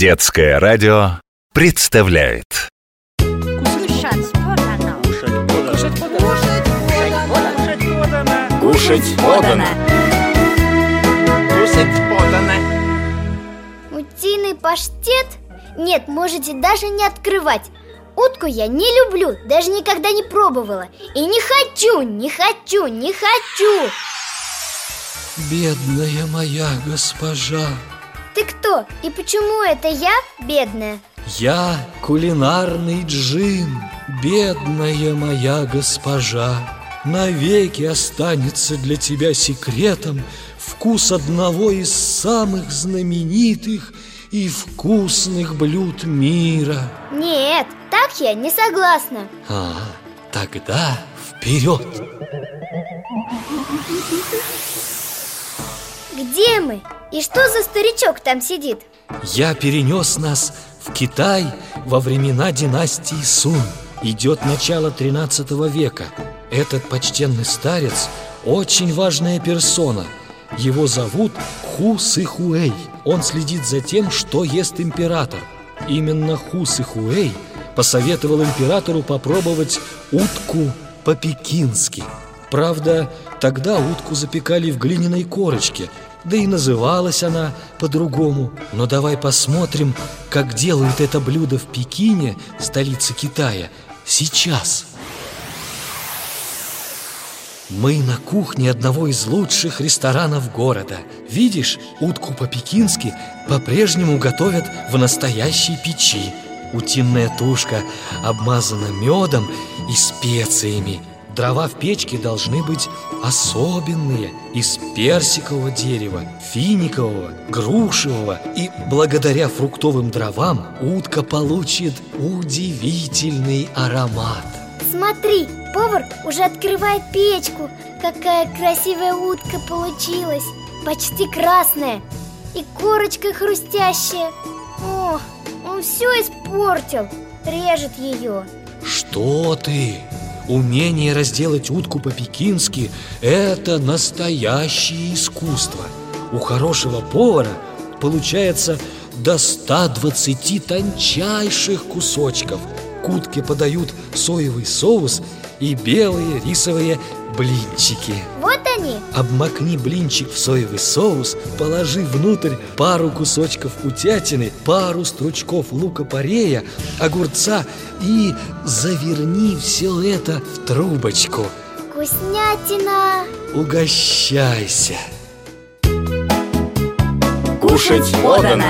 Детское радио представляет. Кушать подано. Кушать подано. Кушать подано. Утиный паштет? Нет, можете даже не открывать. Утку я не люблю, даже никогда не пробовала. И не хочу, не хочу, не хочу. Бедная моя госпожа Ты кто? И почему это я бедная? Я кулинарный джин Бедная моя госпожа Навеки останется для тебя секретом Вкус одного из самых знаменитых и вкусных блюд мира Нет, так я не согласна А, тогда вперед! Где мы? И что за старичок там сидит? Я перенес нас в Китай во времена династии Сун. Идет начало 13 века. Этот почтенный старец очень важная персона. Его зовут Ху Сыхуэй. Он следит за тем, что ест император. Именно Ху Сыхуэй посоветовал императору попробовать утку по-пекински. Правда, тогда утку запекали в глиняной корочке Да и называлась она по-другому. Но давай посмотрим, как делают это блюдо в Пекине, столице Китая, сейчас. Мы на кухне одного из лучших ресторанов города. Видишь, утку по-пекински по-прежнему готовят в настоящей печи. Утиная тушка обмазана медом и специями Дрова в печке должны быть особенные Из персикового дерева, финикового, грушевого. И благодаря фруктовым дровам утка получит удивительный аромат. Смотри, повар уже открывает печку. Какая красивая утка получилась. Почти красная. И корочка хрустящая. О, он все испортил. Режет ее Что ты? Умение разделать утку по-пекински – это настоящее искусство. У хорошего повара получается до 120 тончайших кусочков. К утке подают соевый соус и белые рисовые блинчики. Вот они Обмакни блинчик в соевый соус, положи внутрь пару кусочков утятины, пару стручков лука-порея, огурца и заверни все это в трубочку. Вкуснятина Угощайся! Кушать подано.